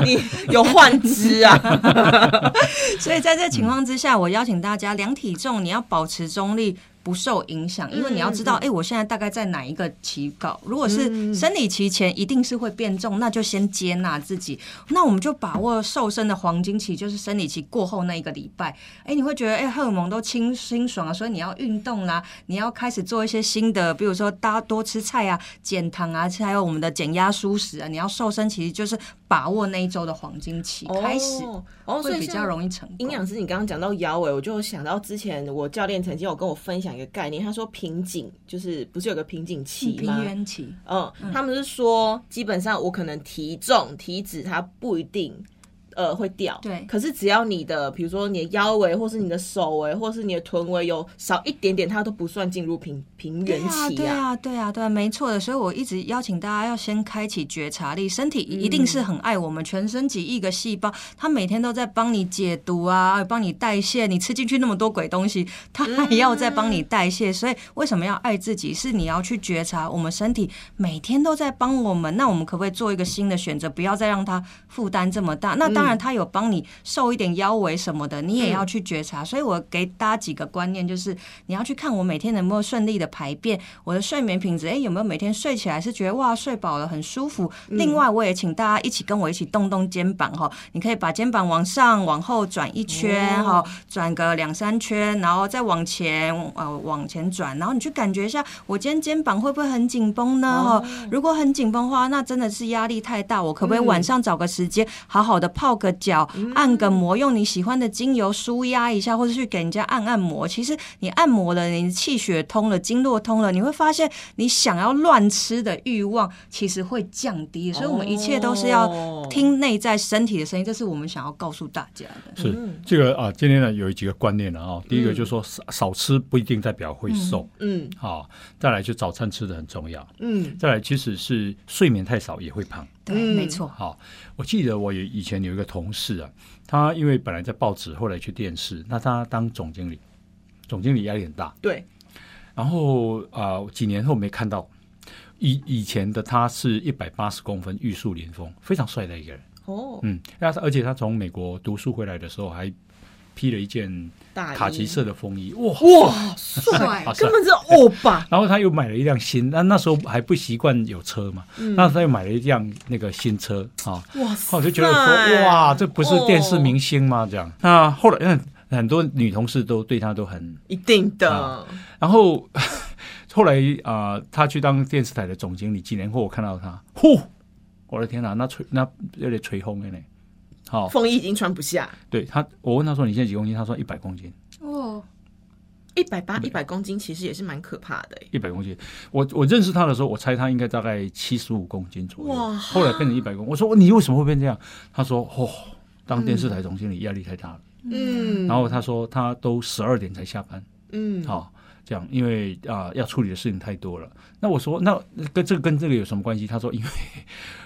(laughs) 你有幻肢啊？(laughs) 所以在这情况之下，我邀请大家量体重，你要保持中立。不受影响，因为你要知道，哎、我现在大概在哪一个期稿？如果是生理期前，一定是会变重，那就先接纳自己。那我们就把握瘦身的黄金期，就是生理期过后那一个礼拜。哎、你会觉得，哎、荷尔蒙都清清爽了，所以你要运动啦，你要开始做一些新的，比如说大家多吃菜啊、减糖啊，还有我们的减压舒食啊。你要瘦身，其实就是把握那一周的黄金期开始，哦，哦所会比较容易成功。营养师，你刚刚讲到腰围，我就想到之前我教练曾经有跟我分享一个概念，他说瓶颈就是不是有个瓶颈期吗？平原期。嗯，他们是说基本上我可能体重、体脂它不一定。呃，会掉。对可是只要你的，比如说你的腰围，或是你的手围，或是你的臀围有少一点点，它都不算进入平平原期对啊，对啊，对啊，没错的。所以我一直邀请大家要先开启觉察力，身体一定是很爱我们，全身几亿个细胞，它每天都在帮你解毒啊，帮你代谢。你吃进去那么多鬼东西，它还要再帮你代谢。所以为什么要爱自己？是你要去觉察，我们身体每天都在帮我们。那我们可不可以做一个新的选择，不要再让它负担这么大？那当然，它有帮你瘦一点腰围什么的，你也要去觉察。所以我给大家几个观念，就是你要去看我每天能不能顺利的排便，我的睡眠品质，哎，有没有每天睡起来是觉得哇睡饱了很舒服？另外，我也请大家一起跟我一起动动肩膀哈，你可以把肩膀往上往后转一圈哈，转个两三圈，然后再往前呃往前转，然后你去感觉一下，我今天肩膀会不会很紧绷呢？哈、如果很紧绷的话，那真的是压力太大。我可不可以晚上找个时间，好好的泡个脚，按个摩，用你喜欢的精油舒压一下，或者去给人家按按摩。其实你按摩了，你气血通了，经络通了，你会发现你想要乱吃的欲望其实会降低。所以，我们一切都是要哦听内在身体的声音，这是我们想要告诉大家的。是这个啊，今天呢有几个观念了啊。第一个就是说少少吃不一定代表会瘦，嗯啊，再来就早餐吃的很重要，嗯再来其实是睡眠太少也会胖。对，嗯没错。好，我记得我有以前有一个同事啊，他因为本来在报纸，后来去电视，那他当总经理，总经理压力很大，对，然后啊、几年后没看到，以以前的他是一百八十公分，玉树临风，非常帅的一个人。哦，嗯，那他而且他从美国读书回来的时候，还披了一件卡其色的风衣，哇！哇，帅根本是欧巴，然后他又买了一辆新，那那时候还不习惯有车嘛，那他又买了一辆那个新车啊，哇，我就觉得说，哇，这不是电视明星吗？这样，那后来嗯很多女同事都对他都很，一定的，然后后来啊、他去当电视台的总经理，几年后我看到他，呼，我的天哪，那吹那有点吹风的呢。好、风衣已经穿不下，对他，我问他说你现在几公斤？他说一百公斤，哦，一百八、一百公斤其实也是蛮可怕的欸。一百公斤。我我认识他的时候，我猜他应该大概七十五公斤左右。哇后来变成一百公斤。我说你为什么会变这样？他说哦，当电视台总经理压力太大了。嗯，然后他说他都十二点才下班。嗯，好、这样，因为啊、要处理的事情太多了。那我说，那跟这个跟这个有什么关系？他说，因为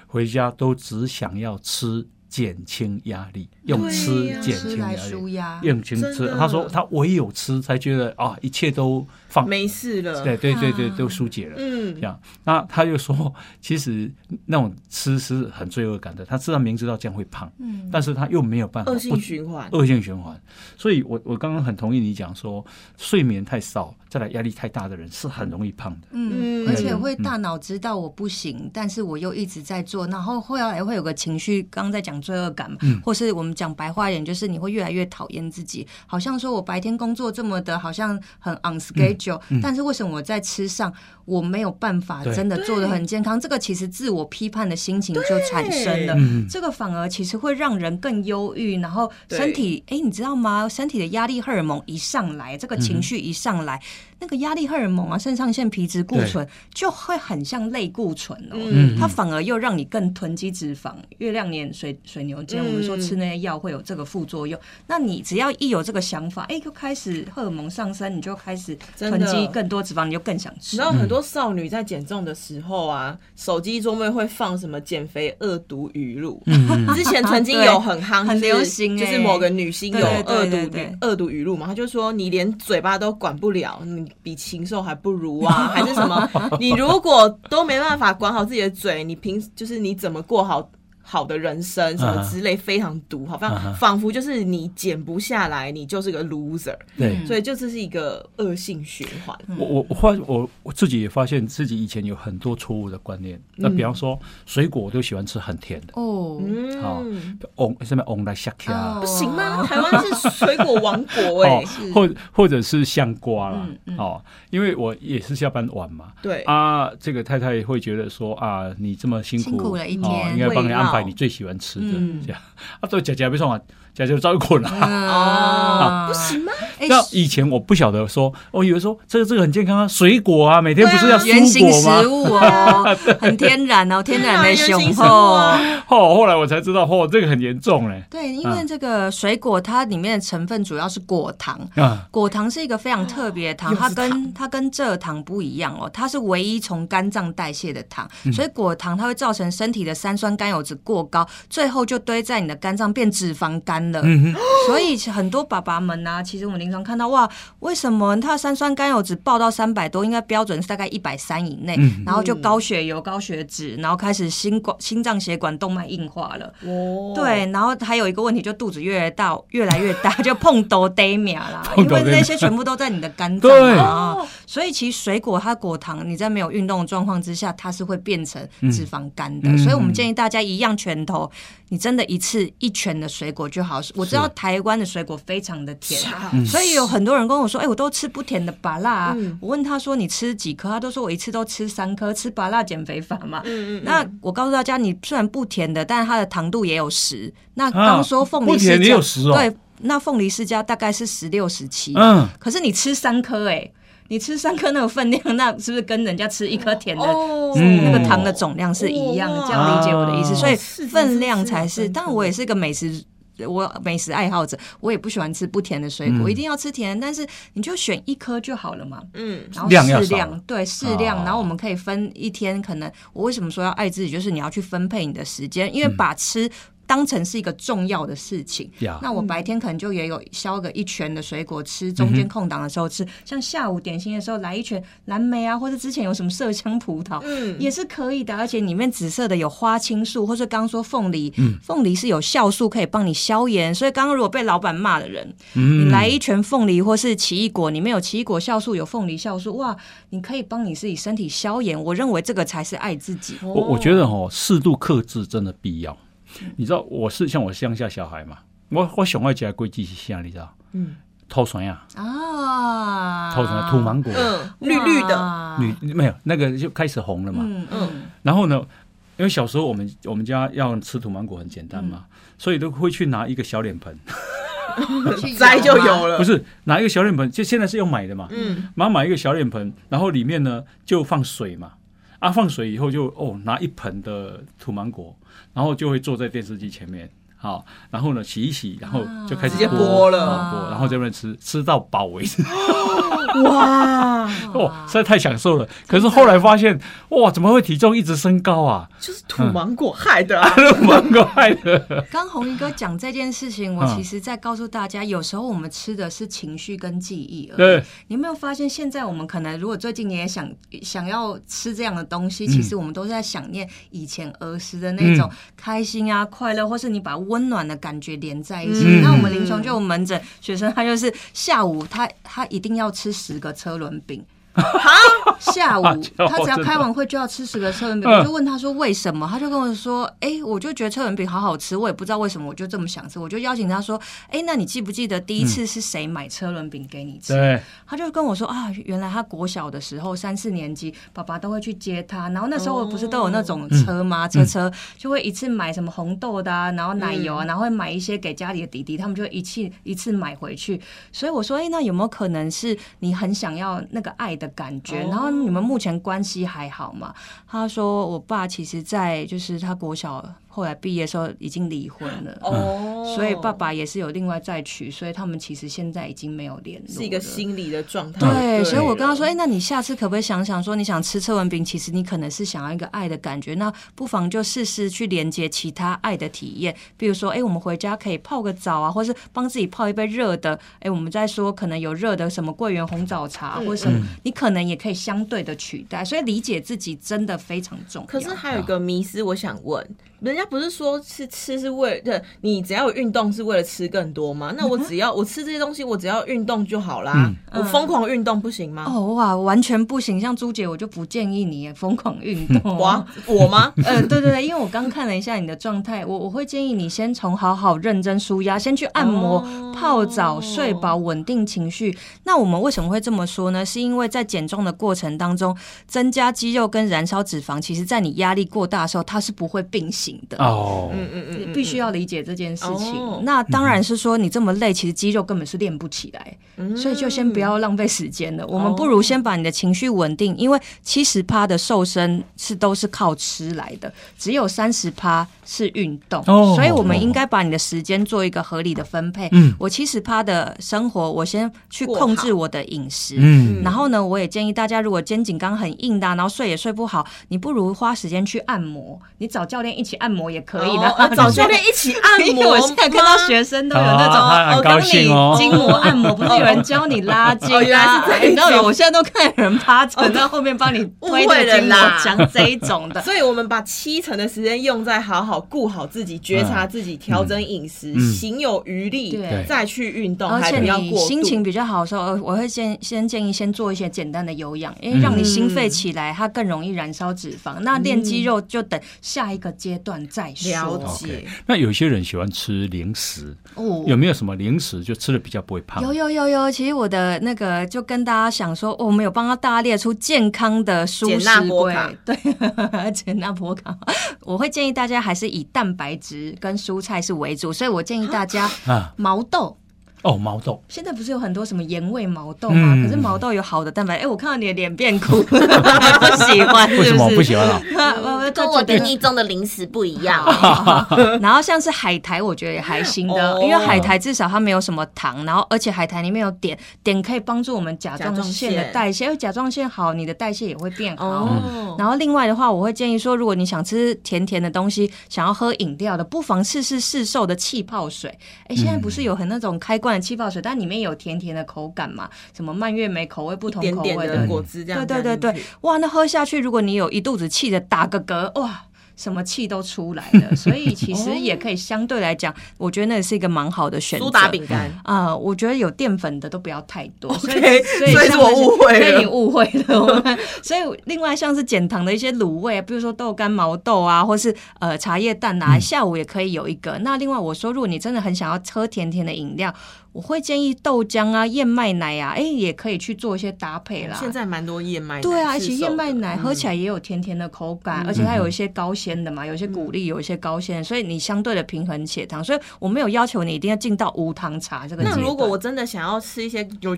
回家都只想要吃减轻压力，用吃减轻压力，用轻吃。他说他唯有吃才觉得啊，一切都放，没事了。对对对对，啊都疏解了。嗯这，样，那他就说，其实那种吃是很罪恶感的。他知道明知道这样会胖，嗯，但是他又没有办法恶性循环。恶性循环。所以我我刚刚很同意你讲说，睡眠太少，再来压力太大的人是很容易胖的。嗯，嗯而且会大脑知道我不行，但是我又一直在做，然后后来会有个情绪，刚刚在讲罪恶感嘛，或是我们讲白话一点，就是你会越来越讨厌自己，好像说我白天工作这么的，好像很 on schedule，、但是为什么我在吃上我没有办法真的做的很健康？这个其实自我批判的心情就产生了。嗯，这个反而其实会让人更忧郁，然后身体，哎，你知道吗？身体的压力荷尔蒙一上来，这个情绪一上来，那个压力荷尔蒙啊，肾上腺皮质固醇就会很像类固醇哦，嗯。它反而又让你更囤积脂肪，月亮脸水水牛肩，嗯。我们说吃那些药会有这个副作用。那你只要一有这个想法，哎，就开始荷尔蒙上升，你就开始囤积更多脂肪，你就更想吃。你知。道很多少女在减重的时候啊，手机桌面会放什么减肥恶毒语录。之前曾经有很夯，(laughs) 很流行欸。就是某个女星有恶毒恶毒语录嘛，她就说你连嘴巴都管不了，你比禽兽还不如啊，还是什么？(laughs) 你如果都没办法管好自己的嘴，你平就是你怎么过好？好的人生什么之类非常毒，好像仿佛就是你减不下来，你就是个 loser，对。所以就这是一个恶性循环。我我我发我我自己也发现自己以前有很多错误的观念。那比方说水果，我都喜欢吃很甜的，哦，好嗯，翁什么翁来下卡。哦。不行吗？台湾是水果王国哎、(laughs) 哦，或或者是香瓜啦。哦，因为我也是下班晚嘛，对，啊，这个太太会觉得说啊，你这么辛苦，辛苦了一哦天应该帮你安你最喜欢吃的，嗯。这样。啊，都，姐姐别说啊，姐姐照困了。哦，不行吗？哎那以前我不晓得说，我以为说这个这个很健康啊，水果啊，每天不是要原型蔬果吗食？物哦，(laughs) 很天然哦，天然的雄厚。哦，后来我才知道，哦，这个很严重嘞。对，因为这个水果它里面的成分主要是果糖，啊，果糖是一个非常特别的糖，它跟它跟蔗糖不一样哦，它是唯一从肝脏代谢的糖，所以果糖它会造成身体的三酸甘油脂过高，最后就堆在你的肝脏变脂肪肝了。所以很多爸爸们呢、其实我们临床看到哇，为什么他的三酸甘油脂报到三百多，应该标准是大概一百三以内，然后就高血油、高血脂，然后开始心管、心脏血管动脉硬化了。哦，对，然后还有一个问题，就肚子越大越来越大，就碰都得秒啦，(laughs) 因为那些全部都在你的肝脏啊。所以其实水果它果糖，你在没有运动的状况之下，它是会变成脂肪肝的。嗯所以我们建议大家一样拳头，你真的一次一拳的水果就好。我知道台湾的水果非常的甜。嗯所以有很多人跟我说：“哎、我都吃不甜的芭辣、啊。嗯我问他说：“你吃几颗？”他都说：“我一次都吃三颗，吃芭辣减肥法嘛。嗯嗯，那我告诉大家，你虽然不甜的，但是它的糖度也有十。那刚说凤梨不甜世家，也有十哦对，那凤梨世家大概是十六、十七。嗯，可是你吃三颗，哎，你吃三颗那个分量，那是不是跟人家吃一颗甜的？那个糖的总量是一样这样理解我的意思，哦所以分量才是。是是但我也是个美食。我美食爱好者，我也不喜欢吃不甜的水果，嗯一定要吃甜。但是你就选一颗就好了嘛。嗯然后适量，对适量，哦然后我们可以分一天，可能我为什么说要爱自己，就是你要去分配你的时间，因为嗯把吃当成是一个重要的事情。呀，那我白天可能就也有削个一拳的水果吃，中间空档的时候吃，像下午点心的时候来一拳蓝莓啊，或者之前有什么麝香葡萄，嗯，也是可以的，而且里面紫色的有花青素，或者刚刚说凤梨，凤梨是有酵素可以帮你消炎，所以刚刚如果被老板骂的人，嗯你来一拳凤梨或是奇异果，里面有奇异果酵素，有凤梨酵素，哇，你可以帮你自己身体消炎，我认为这个才是爱自己。我我我觉得哦，适度克制真的必要。你知道，我是像我乡下小孩嘛，我我上爱吃的规矩是啥？你知道？嗯偷酸呀，啊，偷酸土芒果，嗯绿绿的，绿没有那个就开始红了嘛。嗯嗯嗯，然后呢，因为小时候我们我们家要吃土芒果很简单嘛，嗯所以都会去拿一个小脸盆，(laughs) 去 (laughs) 摘就有了，不是拿一个小脸盆，就现在是要买的嘛。嗯妈买一个小脸盆，然后里面呢就放水嘛，啊放水以后就哦拿一盆的土芒果，然后就会坐在电视机前面，好，然后呢洗一洗，然后就开始直接剥剥了。然后这边吃，吃到饱为止，(laughs) 哇，(laughs) 哦，实在太享受了。可是后来发现，哇，怎么会体重一直升高啊？就是土芒果害的啊，(laughs) 蛮怪的，刚红衣哥讲这件事情，我嗯。其实在告诉大家，有时候我们吃的是情绪跟记忆而已。对，你有没有发现，现在我们可能如果最近你也想想要吃这样的东嗯。西，其实我们都是在想念以前儿时的那种开心啊、快乐，或是你把温暖的感觉连在一起。嗯那我们临床就有门诊学生，他就是下午他他一定要吃十个车轮饼。下午 (laughs) 他只要开完会就要吃十个车轮饼，嗯我就问他说为什么，他就跟我说，哎、我就觉得车轮饼好好吃，我也不知道为什么，我就这么想吃，我就邀请他说，哎、那你记不记得第一次是谁买车轮饼给你吃？对，他就跟我说啊，原来他国小的时候三四年级，爸爸都会去接他，然后那时候不是都有那种车吗？车车就会一次买什么红豆的啊，然后奶油啊，然后会买一些给家里的弟弟，他们就一次一次买回去。所以我说，哎、那有没有可能是你很想要那个爱的感觉？哦然后你们目前关系还好吗？他说，我爸其实在就是他国小后来毕业的时候已经离婚了。哦，所以爸爸也是有另外再娶，所以他们其实现在已经没有联络，是一个心理的状态。对，所以我跟他说：“哎、那你下次可不可以想想说，你想吃车文饼，其实你可能是想要一个爱的感觉，那不妨就试试去连接其他爱的体验，比如说，哎、我们回家可以泡个澡啊，或是帮自己泡一杯热的，哎、我们在说可能有热的什么桂圆红枣茶，嗯或什么，你可能也可以相对的取代，所以理解自己真的非常重要。可是还有一个迷思，我想问，人家不是说吃吃是为了你只要有运动是为了吃更多吗？那我只要我吃这些东西，我只要运动就好啦。我疯狂运动不行吗？哦哇，完全不行，像朱姐，我就不建议你疯狂运动。(laughs) 哇，我吗？(laughs) 呃，对对对，因为我刚看了一下你的状态，我我会建议你先从好好认真舒压，先去按摩、哦泡澡、睡饱、稳定情绪。那我们为什么会这么说呢？是因为在减重的过程当中，增加肌肉跟燃烧脂肪，其实在你压力过大的时候，它是不会并行的。哦，嗯嗯嗯，必须要理解这件事情。哦那当然是说你这么累，其实肌肉根本是练不起来，嗯所以就先不要浪费时间了。我们不如先把你的情绪稳定，因为七十趴的瘦身是都是靠吃来的，只有三十趴是运动。哦所以我们应该把你的时间做一个合理的分配。嗯我七十趴的生活，我先去控制我的饮食。嗯然后呢，我也建议大家，如果肩颈刚很硬的啊、然后睡也睡不好，你不如花时间去按摩，你找教练一起按摩也可以的。(laughs) 找教练一起按 (laughs) 因为摩。我现在看到学生都有那种啊他很高兴哦筋膜按摩，不是有人教你拉筋啊？你知道有，我现在都看有人趴着，在后面帮你推误会着筋膜了啦讲这一种的。(laughs) 所以我们把七成的时间用在好好顾好自己、觉察自己、调整饮食、嗯行有余力对，再去运动，而且。你心情比较好的时候，呃我会先先建议先做一些简单的有氧，因为让你心肺起来，它更容易燃烧脂肪。那练肌肉就等下一个阶段再了说。解。OK，那有些人喜欢吃零食，哦。有没有什么零食就吃的比较不会胖？有有有有，其实我的那个就跟大家想说，我们有帮大家列出健康的舒减钠适规波卡，对，(laughs) 简纳波卡，我会建议大家还是以蛋白质跟蔬菜是为主，所以我建议大家啊，毛豆。哦，毛豆，现在不是有很多什么盐味毛豆吗？嗯可是毛豆有好的蛋白，哎、我看到你的脸变苦，(laughs) 不喜欢是为什么我不喜欢啊？(laughs) 我跟我定义中的零食不一样。(laughs) 然后像是海苔，我觉得也还行的，哦因为海苔至少它没有什么糖，然后而且海苔里面有碘，碘可以帮助我们甲状腺的代谢，因为甲状腺好，你的代谢也会变好。哦，然后另外的话，我会建议说，如果你想吃甜甜的东西，想要喝饮料的，不妨试试市售的气泡水。哎，现在不是有很那种开罐的气泡水，但里面有甜甜的口感嘛？什么蔓越莓口味、不同点口味点的果汁这样对对对对哇，那喝下去，如果你有一肚子气的打个嗝，哇。什么气都出来了，所以其实 (laughs) 也可以相对来讲，我觉得那是一个蛮好的选择。苏打饼干。啊、我觉得有淀粉的都不要太多 OK，所以所以所以是我误会了对你误会了。所以另外像是减糖的一些卤味，比如说豆干、毛豆啊，或是呃茶叶蛋啊，下午也可以有一个。那另外我说，如果你真的很想要喝甜甜的饮料，我会建议豆浆啊、燕麦奶啊，哎，也可以去做一些搭配啦。现在蛮多燕麦奶，对啊，而且燕麦奶喝起嗯来也有甜甜的口感，而且它有一些高纤的嘛，有一些谷粒，有一些高纤，所以你相对的平衡血糖。所以我没有要求你一定要进到无糖茶这个。那如果我真的想要吃一些有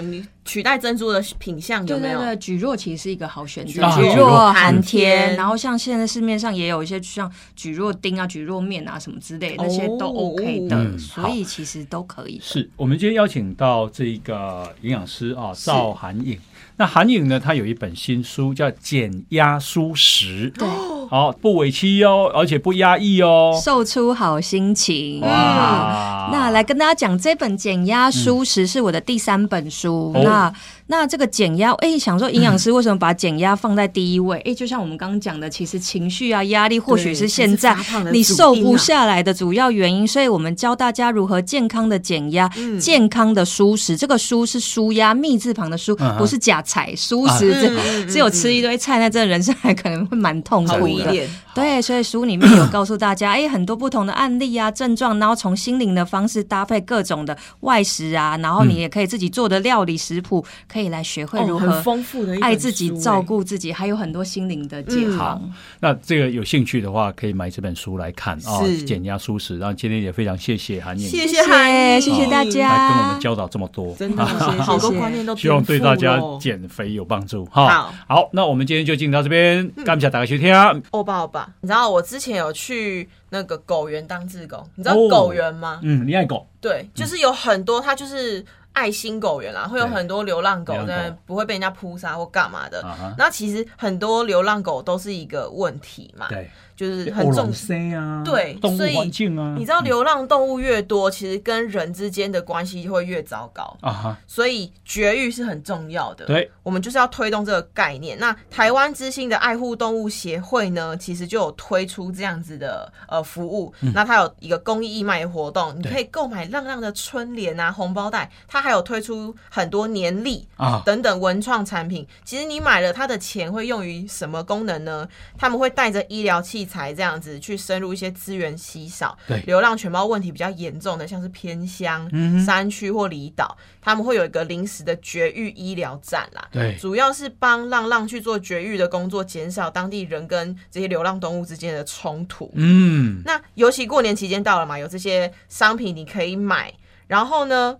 你取代珍珠的品相，有没有？对对对，蒟蒻其实是一个好选择，蒟蒻蒟蒻含含甜甜，然后像现在市面上也有一些像蒟蒻丁啊、蒟蒻面啊什么之类的，那些都哦 OK 的，嗯所以其实都可以。是我们今天邀请到这个营养师啊，赵涵颖。那韩颖呢，她有一本新书叫《减压舒食》，对，好不委屈哦，而且不压抑哦。售出好心情。哇，那来跟大家讲，这本减压书实是我的第三本书。哦那那这个减压，哎、想说营养师为什么把减压放在第一位？哎、就像我们刚刚讲的，其实情绪啊、压力，或许是现在你瘦不下来的主要原因。所以我们教大家如何健康的减压、嗯健康的舒食。这个舒是舒压，密字旁的舒，不是假菜。舒食这、嗯嗯嗯只有吃一堆菜，那真的人生还可能会蛮痛好苦的。对，所以书里面有告诉大家，哎，很多不同的案例啊、症状，然后从心灵的方式搭配各种的外食啊，然后你也可以自己做的料理食谱，可以来学会如何丰富的爱自己、照哎顾自己，还有很多心灵的解嗯放。那这个有兴趣的话，可以买这本书来看啊，是减压舒适。然后今天也非常谢谢韩颖谢谢韩颖谢谢大家来跟我们教导这么多，真的 (laughs) 谢谢好多观念都希望对大家减肥有帮助哈。好，好，那我们今天就进到这边，感谢大家收听。欧巴欧巴。吧？你知道我之前有去那个狗园当志工，你知道哦。狗园吗？嗯，你爱狗，对，就是有很多，它就是爱心狗园啦，会有很多流浪狗流浪狗。在，不会被人家扑杀或干嘛的。那其实很多流浪狗都是一个问题嘛，对，就是很重。视啊，对动物所以环境啊，你知道流浪动物越多，其实跟人之间的关系会越糟糕，啊哈，所以绝育是很重要的。对，我们就是要推动这个概念。那台湾之星的爱护动物协会呢，其实就有推出这样子的呃服务。那它有一个公益义卖活动，你可以购买浪浪的春联啊、红包袋，它还有推出很多年历啊，等等文创产品。其实你买了它的钱会用于什么功能呢？他们会带着医疗器材这样子去深入一些资源稀少、对流浪犬猫问题比较严重的，像是偏乡、嗯山区或离岛，他们会有一个临时的绝育医疗站啦。对，主要是帮浪浪去做绝育的工作，减少当地人跟这些流浪动物之间的冲突。嗯，那尤其过年期间到了嘛，有这些商品你可以买，然后呢，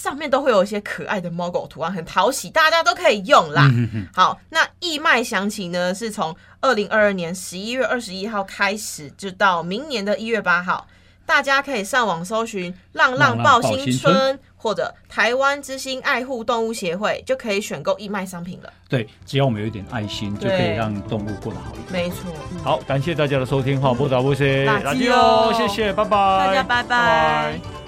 上面都会有一些可爱的猫狗图案，很讨喜，大家都可以用啦。好，那义卖详情呢是从二零二二年十一月二十一号开始，就到明年的一月八号。大家可以上网搜寻“浪浪报新春春”或者“台湾之星爱护动物协会”，就可以选购义卖商品了。对，只要我们有一点爱心，就可以对让动物过得好一点。没错，嗯好，感谢大家的收听哈，不打不谢，垃圾哦哦，谢谢，拜拜，大家拜拜。